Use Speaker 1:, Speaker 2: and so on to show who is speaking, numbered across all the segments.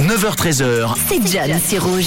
Speaker 1: 9h13h.
Speaker 2: C'est John, c'est rouge.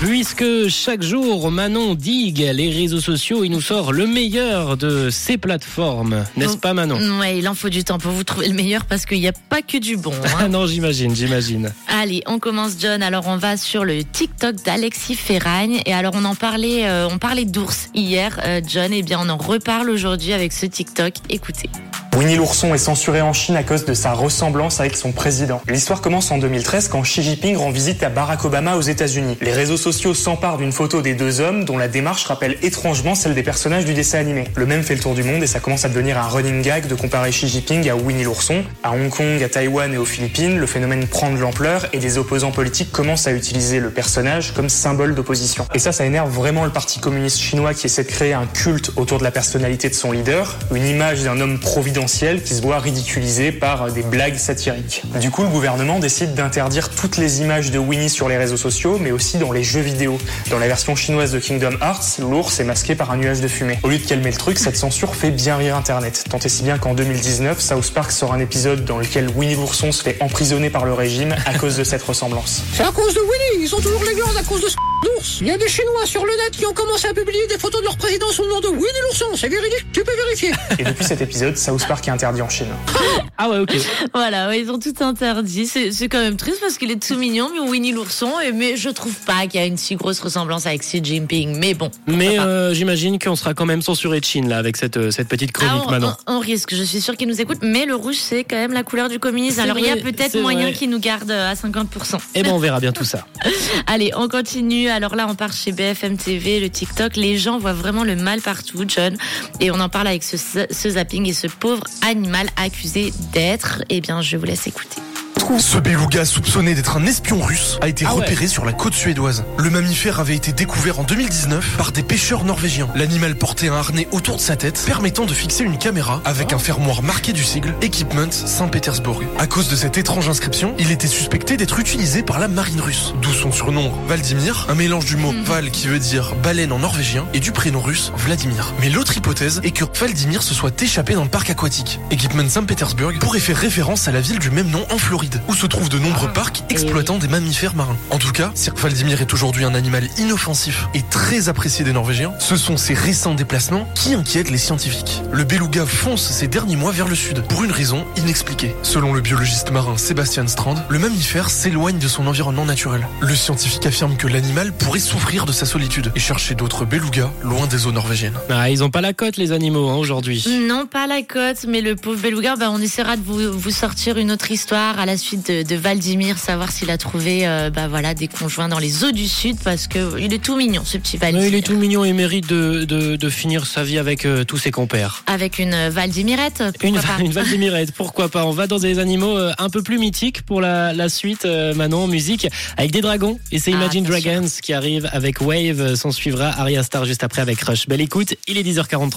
Speaker 3: Puisque chaque jour, Manon digue les réseaux sociaux, il nous sort le meilleur de ces plateformes. N'est-ce pas, Manon?
Speaker 4: Ouais, il en faut du temps pour vous trouver le meilleur parce qu'il n'y a pas que du bon. hein.
Speaker 3: Ah non, j'imagine, j'imagine.
Speaker 4: Allez, on commence John. Alors on va sur le TikTok d'Alexis Ferragne et alors on en parlait, euh, on parlait d'ours hier, euh, John. Et bien on en reparle aujourd'hui avec ce TikTok. Écoutez.
Speaker 5: Winnie l'ourson est censuré en Chine à cause de sa ressemblance avec son président. L'histoire commence en 2013 quand Xi Jinping rend visite à Barack Obama aux États-Unis. Les réseaux sociaux s'emparent d'une photo des deux hommes dont la démarche rappelle étrangement celle des personnages du dessin animé. Le même fait le tour du monde et ça commence à devenir un running gag de comparer Xi Jinping à Winnie l'ourson. À Hong Kong, à Taïwan et aux Philippines, le phénomène prend de l'ampleur et les opposants politiques commencent à utiliser le personnage comme symbole d'opposition. Et ça, ça énerve vraiment le parti communiste chinois qui essaie de créer un culte autour de la personnalité de son leader, une image d'un homme providentiel qui se voit ridiculisé par des blagues satiriques. Du coup, le gouvernement décide d'interdire toutes les images de Winnie sur les réseaux sociaux, mais aussi dans les jeux vidéo. Dans la version chinoise de Kingdom Hearts, l'ours est masqué par un nuage de fumée. Au lieu de calmer le truc, cette censure fait bien rire Internet. Tant et si bien qu'en 2019, South Park sort un épisode dans lequel Winnie l'ourson se fait emprisonner par le régime à cause de cette ressemblance.
Speaker 6: C'est à cause de Winnie, ils ont toujours les glandes à cause de ce d'ours. Il y a des Chinois sur le net qui ont commencé à publier des photos de leur président de Winnie l'ourson. C'est véridique, tu peux vérifier.
Speaker 5: Et depuis cet épisode, South Park est interdit en Chine.
Speaker 3: Ah ouais, ok.
Speaker 4: Voilà, ouais, ils ont tout interdit. C'est c'est quand même triste parce qu'il est tout mignon, mais Winnie l'ourson. Et mais je trouve pas qu'il y a une si grosse ressemblance avec Xi Jinping. Mais bon.
Speaker 3: Mais euh, j'imagine qu'on sera quand même censuré de Chine, là, avec cette, euh, cette petite
Speaker 4: Ah,
Speaker 3: chronique,
Speaker 4: on,
Speaker 3: Manon.
Speaker 4: on- on risque, je suis sûre qu'ils nous écoutent, mais le rouge c'est quand même la couleur du communisme. Alors il y a peut-être moyen qu'ils nous gardent à 50%.
Speaker 3: Eh ben, on verra bien tout ça.
Speaker 4: Allez, on continue. Alors là, on part chez BFM TV, le TikTok. Les gens voient vraiment le mal partout, John. Et on en parle avec ce, zapping et ce pauvre animal accusé d'être. Eh bien, je vous laisse écouter.
Speaker 7: Ce beluga soupçonné d'être un espion russe a été
Speaker 3: Ah ouais.
Speaker 7: repéré sur la côte suédoise. Le mammifère avait été découvert en 2019 par des pêcheurs norvégiens. L'animal portait un harnais autour de sa tête permettant de fixer une caméra avec un fermoir marqué du sigle Equipment Saint-Pétersbourg. À cause de cette étrange inscription, il était suspecté d'être utilisé par la marine russe. D'où son surnom Valdimir, un mélange du mot Val qui veut dire baleine en norvégien et du prénom russe Vladimir. Mais l'autre hypothèse est que Valdimir se soit échappé dans le parc aquatique. Equipment Saint-Pétersbourg pourrait faire référence à la ville du même nom en Floride, où se trouvent de nombreux parcs exploitant des mammifères marins. En tout cas, Cirque Valdimir est aujourd'hui un animal inoffensif et très apprécié des Norvégiens. Ce sont ces récents déplacements qui inquiètent les scientifiques. Le beluga fonce ces derniers mois vers le sud, pour une raison inexpliquée. Selon le biologiste marin Sébastien Strand, le mammifère s'éloigne de son environnement naturel. Le scientifique affirme que l'animal pourrait souffrir de sa solitude et chercher d'autres belugas loin des eaux norvégiennes.
Speaker 3: Ah, ils ont pas la cote, les animaux, hein, aujourd'hui.
Speaker 4: Non, pas la côte, mais le pauvre beluga, bah, on essaiera de vous, vous sortir une autre histoire à la suite de, de Valdimir, savoir s'il a trouvé euh, bah, voilà, des conjoints dans les eaux du sud, parce que il est tout mignon, ce petit Valdimir.
Speaker 3: Il est tout mignon et mérite de, de, de finir sa vie avec euh, tous ses compères.
Speaker 4: Avec une euh, Valdimirette,
Speaker 3: Une,
Speaker 4: pas
Speaker 3: une Valdimirette, pourquoi pas On va dans des animaux euh, un peu plus mythiques pour la, la suite, Manon, musique, avec des dragons. Et c'est
Speaker 4: Ah,
Speaker 3: Imagine. Dragons qui arrive avec Wave. S'en suivra Aria Star juste après avec Rush. Belle écoute, il est 10h43.